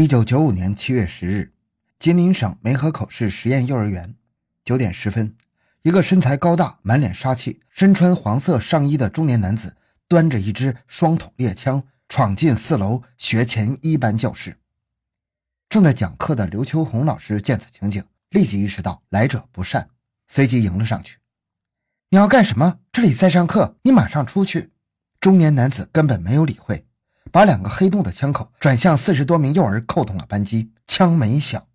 一九九五年七月十日，吉林省梅河口市实验幼儿园，九点十分，一个身材高大、满脸杀气、身穿黄色上衣的中年男子，端着一支双筒猎枪，闯进四楼学前一班教室。正在讲课的刘秋红老师见此情景，立即意识到来者不善，随即迎了上去：“你要干什么？这里在上课，你马上出去！”中年男子根本没有理会。把两个黑洞的枪口转向四十多名幼儿，扣动了扳机，枪没响。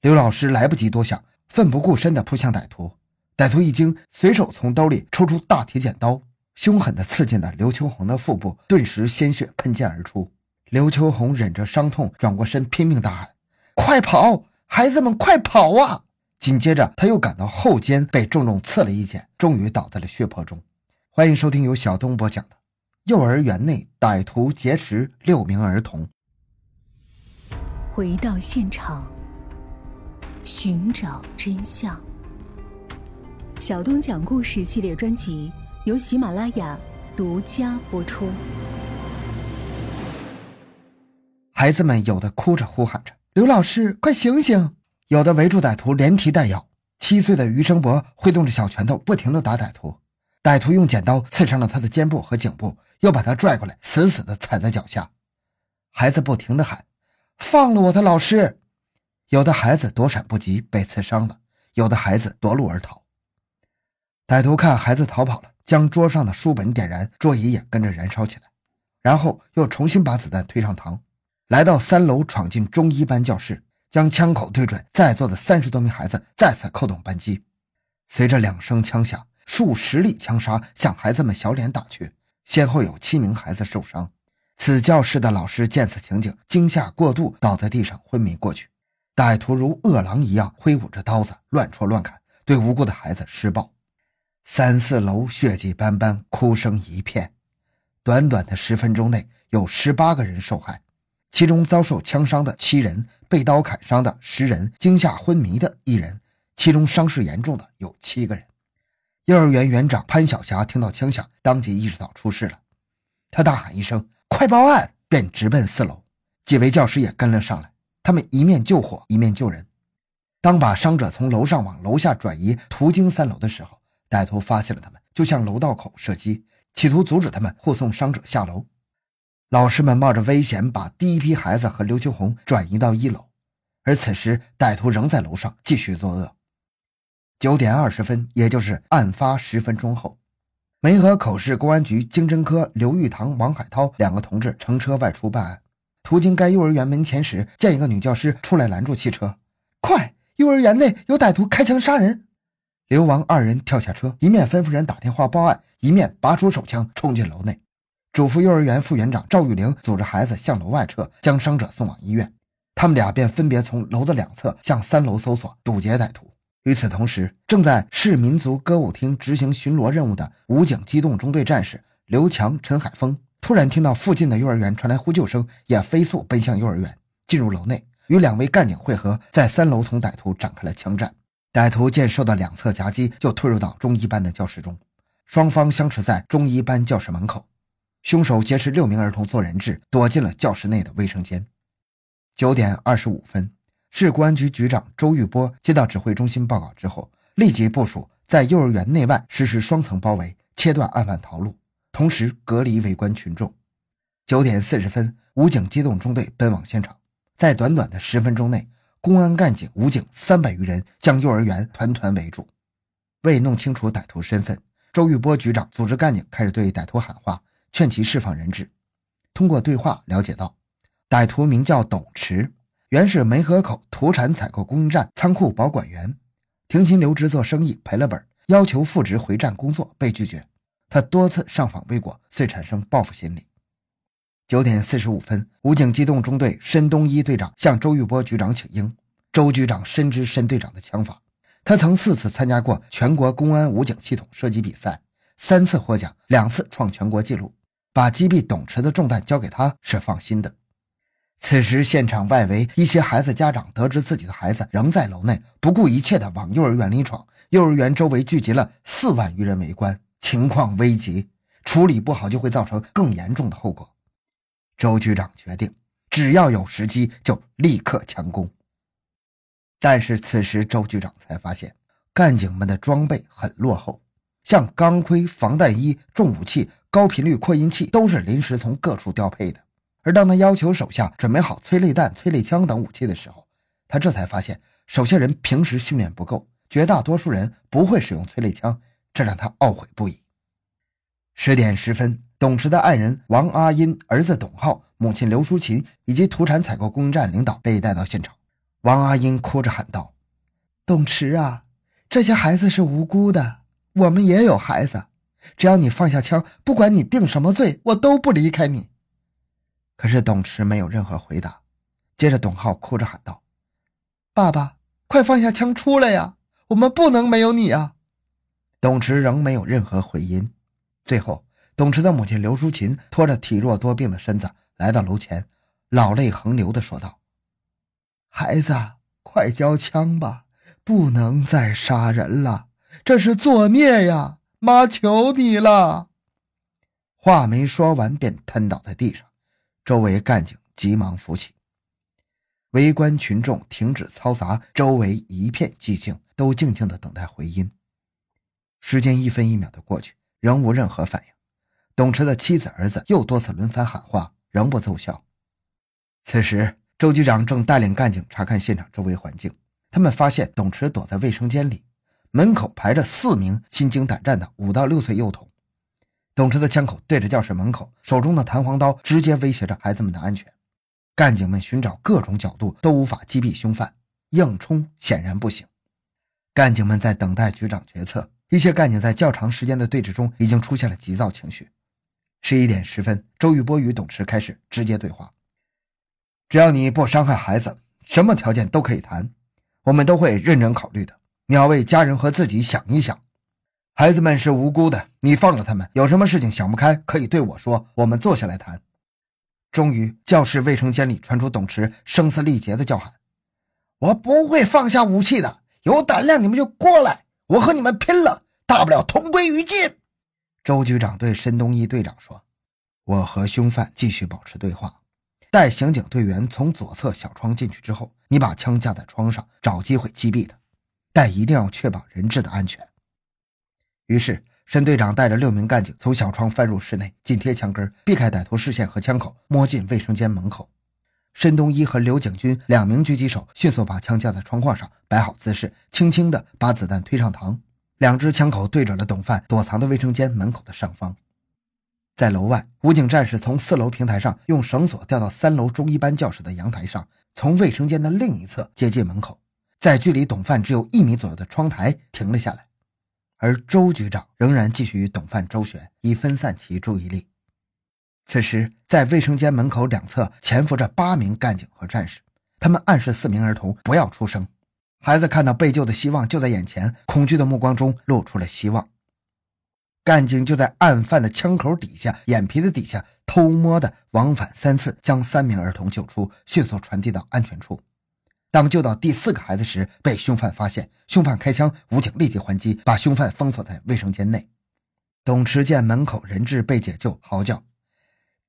刘老师来不及多想，奋不顾身地扑向歹徒。歹徒一惊，随手从兜里抽出大铁剪刀，凶狠地刺进了刘秋红的腹部，顿时鲜血喷溅而出。刘秋红忍着伤痛，转过身，拼命大喊：“快跑！孩子们，快跑啊！”紧接着，他又感到后肩被重重刺了一剑，终于倒在了血泊中。欢迎收听由小东播讲的。幼儿园内，歹徒劫持六名儿童。回到现场，寻找真相。小东讲故事系列专辑由喜马拉雅独家播出。孩子们有的哭着呼喊着：“刘老师，快醒醒！”有的围住歹徒，连踢带咬。七岁的余生博挥动着小拳头，不停的打歹徒。歹徒用剪刀刺伤了他的肩部和颈部，又把他拽过来，死死地踩在脚下。孩子不停地喊：“放了我的老师！”有的孩子躲闪不及，被刺伤了；有的孩子夺路而逃。歹徒看孩子逃跑了，将桌上的书本点燃，桌椅也跟着燃烧起来。然后又重新把子弹推上膛，来到三楼，闯进中一班教室，将枪口对准在座的三十多名孩子，再次扣动扳机。随着两声枪响。数十粒枪杀向孩子们小脸打去，先后有七名孩子受伤。此教室的老师见此情景，惊吓过度，倒在地上昏迷过去。歹徒如饿狼一样挥舞着刀子，乱戳乱砍，对无辜的孩子施暴。三四楼血迹斑斑，哭声一片。短短的十分钟内，有十八个人受害，其中遭受枪伤的七人，被刀砍伤的十人，惊吓昏迷的一人，其中伤势严重的有七个人。幼儿园园长潘晓霞听到枪响，当即意识到出事了，她大喊一声“快报案”，便直奔四楼。几位教师也跟了上来，他们一面救火，一面救人。当把伤者从楼上往楼下转移，途经三楼的时候，歹徒发现了他们，就向楼道口射击，企图阻止他们护送伤者下楼。老师们冒着危险把第一批孩子和刘秋红转移到一楼，而此时歹徒仍在楼上继续作恶。九点二十分，也就是案发十分钟后，梅河口市公安局经侦科刘玉堂、王海涛两个同志乘车外出办案，途经该幼儿园门前时，见一个女教师出来拦住汽车，快！幼儿园内有歹徒开枪杀人！刘王二人跳下车，一面吩咐人打电话报案，一面拔出手枪冲进楼内，嘱咐幼儿园副园长赵玉玲组织孩子向楼外撤，将伤者送往医院。他们俩便分别从楼的两侧向三楼搜索，堵截歹徒。与此同时，正在市民族歌舞厅执行巡逻任务的武警机动中队战士刘强、陈海峰突然听到附近的幼儿园传来呼救声，也飞速奔向幼儿园，进入楼内，与两位干警会合，在三楼同歹徒展开了枪战。歹徒见受到两侧夹击，就退入到中一班的教室中，双方相持在中一班教室门口。凶手劫持六名儿童做人质，躲进了教室内的卫生间。九点二十五分。市公安局局长周玉波接到指挥中心报告之后，立即部署在幼儿园内外实施双层包围，切断案犯逃路，同时隔离围观群众。九点四十分，武警机动中队奔往现场，在短短的十分钟内，公安干警、武警三百余人将幼儿园团团围住。为弄清楚歹徒身份，周玉波局长组织干警开始对歹徒喊话，劝其释放人质。通过对话了解到，歹徒名叫董池。原是梅河口土产采购供应站仓库保管员，停薪留职做生意赔了本，要求复职回站工作被拒绝。他多次上访未果，遂产生报复心理。九点四十五分，武警机动中队申东一队长向周玉波局长请缨。周局长深知申队长的枪法，他曾四次参加过全国公安武警系统射击比赛，三次获奖，两次创全国纪录。把击毙董池的重担交给他是放心的。此时，现场外围一些孩子家长得知自己的孩子仍在楼内，不顾一切地往幼儿园里闯。幼儿园周围聚集了四万余人围观，情况危急，处理不好就会造成更严重的后果。周局长决定只要有时机就立刻强攻。但是此时周局长才发现，干警们的装备很落后，像钢盔、防弹衣、重武器、高频率扩音器都是临时从各处调配的。而当他要求手下准备好催泪弹、催泪枪等武器的时候，他这才发现手下人平时训练不够，绝大多数人不会使用催泪枪，这让他懊悔不已。十点十分，董池的爱人王阿英、儿子董浩、母亲刘淑琴以及土产采购供应站领导被带到现场。王阿英哭着喊道：“董池啊，这些孩子是无辜的，我们也有孩子。只要你放下枪，不管你定什么罪，我都不离开你。”可是董池没有任何回答。接着，董浩哭着喊道：“爸爸，快放下枪出来呀！我们不能没有你啊！”董池仍没有任何回音。最后，董池的母亲刘淑琴拖着体弱多病的身子来到楼前，老泪横流地说道。孩子，快交枪吧！不能再杀人了，这是作孽呀！妈求你了。话没说完，便瘫倒在地上。周围干警急忙扶起。围观群众停止嘈杂，周围一片寂静，都静静的等待回音。时间一分一秒的过去，仍无任何反应。董池的妻子、儿子又多次轮番喊话，仍不奏效。此时。周局长正带领干警查看现场周围环境，他们发现董池躲在卫生间里，门口排着四名心惊胆战的五到六岁幼童。董池的枪口对着教室门口，手中的弹簧刀直接威胁着孩子们的安全。干警们寻找各种角度都无法击毙凶犯，硬冲显然不行。干警们在等待局长决策，一些干警在较长时间的对峙中已经出现了急躁情绪。十一点十分，周玉波与董池开始直接对话。只要你不伤害孩子，什么条件都可以谈，我们都会认真考虑的。你要为家人和自己想一想，孩子们是无辜的，你放了他们，有什么事情想不开可以对我说，我们坐下来谈。终于，教室卫生间里传出董池声嘶力竭的叫喊：“我不会放下武器的，有胆量你们就过来，我和你们拼了，大不了同归于尽。”周局长对申东一队长说：“我和凶犯继续保持对话。”待刑警队员从左侧小窗进去之后，你把枪架在窗上，找机会击毙他，但一定要确保人质的安全。于是，申队长带着六名干警从小窗翻入室内，紧贴墙根，避开歹徒视线和枪口，摸进卫生间门口。申东一和刘景军两名狙击手迅速把枪架在窗框上，摆好姿势，轻轻地把子弹推上膛，两支枪口对准了董犯躲藏的卫生间门口的上方。在楼外，武警战士从四楼平台上用绳索吊到三楼中一班教室的阳台上，从卫生间的另一侧接近门口，在距离董范只有一米左右的窗台停了下来。而周局长仍然继续与董范周旋，以分散其注意力。此时，在卫生间门口两侧潜伏着八名干警和战士，他们暗示四名儿童不要出声。孩子看到被救的希望就在眼前，恐惧的目光中露出了希望。干警就在案犯的枪口底下、眼皮子底下偷摸的往返三次，将三名儿童救出，迅速传递到安全处。当救到第四个孩子时，被凶犯发现，凶犯开枪，武警立即还击，把凶犯封锁在卫生间内。董池见门口人质被解救，嚎叫：“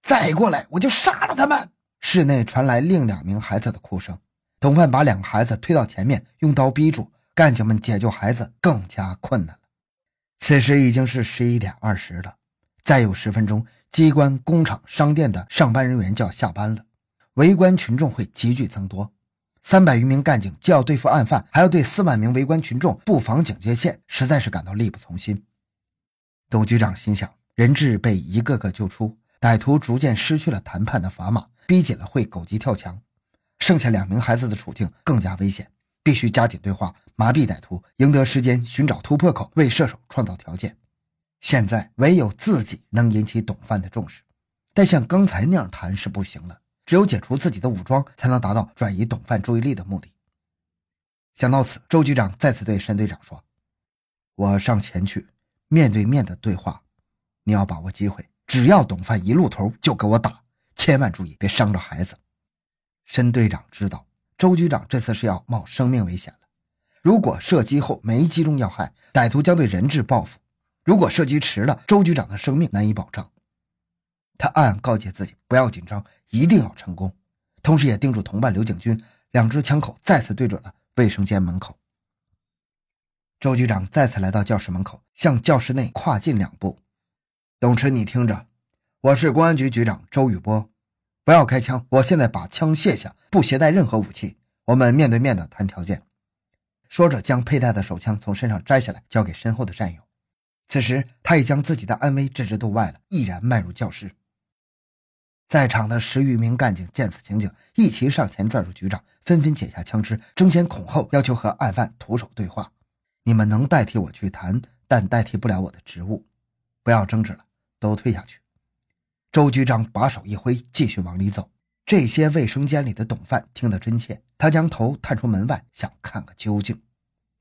再过来，我就杀了他们！”室内传来另两名孩子的哭声。董范把两个孩子推到前面，用刀逼住。干警们解救孩子更加困难了。此时已经是十一点二十了，再有十分钟，机关、工厂、商店的上班人员就要下班了，围观群众会急剧增多。三百余名干警既要对付案犯，还要对四万名围观群众布防警戒线，实在是感到力不从心。董局长心想：人质被一个个救出，歹徒逐渐失去了谈判的砝码，逼紧了会狗急跳墙，剩下两名孩子的处境更加危险。必须加紧对话，麻痹歹徒，赢得时间，寻找突破口，为射手创造条件。现在唯有自己能引起董范的重视，但像刚才那样谈是不行了。只有解除自己的武装，才能达到转移董范注意力的目的。想到此，周局长再次对申队长说：“我上前去，面对面的对话，你要把握机会，只要董范一露头，就给我打，千万注意别伤着孩子。”申队长知道。周局长这次是要冒生命危险了。如果射击后没击中要害，歹徒将对人质报复；如果射击迟了，周局长的生命难以保障。他暗暗告诫自己不要紧张，一定要成功。同时也叮嘱同伴刘景军，两支枪口再次对准了卫生间门口。周局长再次来到教室门口，向教室内跨进两步。董池，你听着，我是公安局局长周宇波，不要开枪，我现在把枪卸下，不携带任何武器，我们面对面的谈条件。说着，将佩戴的手枪从身上摘下来，交给身后的战友。此时，他已将自己的安危置之度外了，毅然迈入教室。在场的十余名干警见此情景，一齐上前拽住局长，纷纷解下枪支，争先恐后要求和案犯徒手对话。你们能代替我去谈，但代替不了我的职务。不要争执了，都退下去。周局长把手一挥，继续往里走。这些卫生间里的董范听得真切，他将头探出门外，想看个究竟。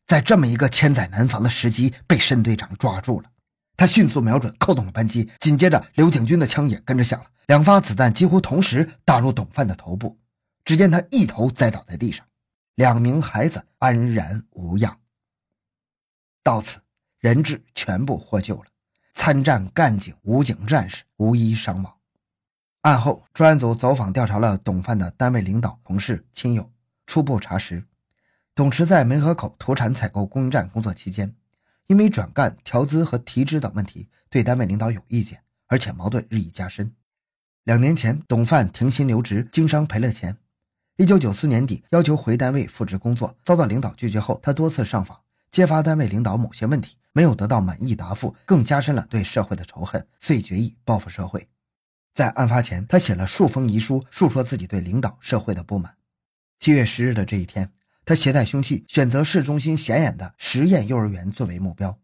在这么一个千载难逢的时机，被申队长抓住了。他迅速瞄准，扣动了扳机，紧接着刘景军的枪也跟着响了，两发子弹几乎同时打入董范的头部。只见他一头栽倒在地上，两名孩子安然无恙。到此，人质全部获救了，参战干警、武警战士无一伤亡。案后，专案组走访调查了董范的单位领导、同事、亲友，初步查实，董池在梅河口土产采购供应站工作期间，因为转干、调资和提支等问题，对单位领导有意见，而且矛盾日益加深。两年前，董范停薪留职，经商赔了钱。一九九四年底，要求回单位复职工作，遭到领导拒绝后，他多次上访。揭发单位领导某些问题，没有得到满意答复，更加深了对社会的仇恨，遂决意报复社会。在案发前，他写了数封遗书，述说自己对领导、社会的不满。七月十日的这一天，他携带凶器，选择市中心显眼的实验幼儿园作为目标，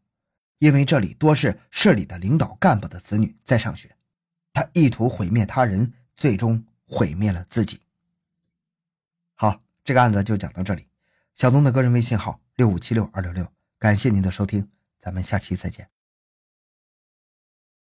因为这里多是市里的领导干部的子女在上学。他意图毁灭他人，最终毁灭了自己。好，这个案子就讲到这里。小东的个人微信号。六五七六二六六，感谢您的收听，咱们下期再见。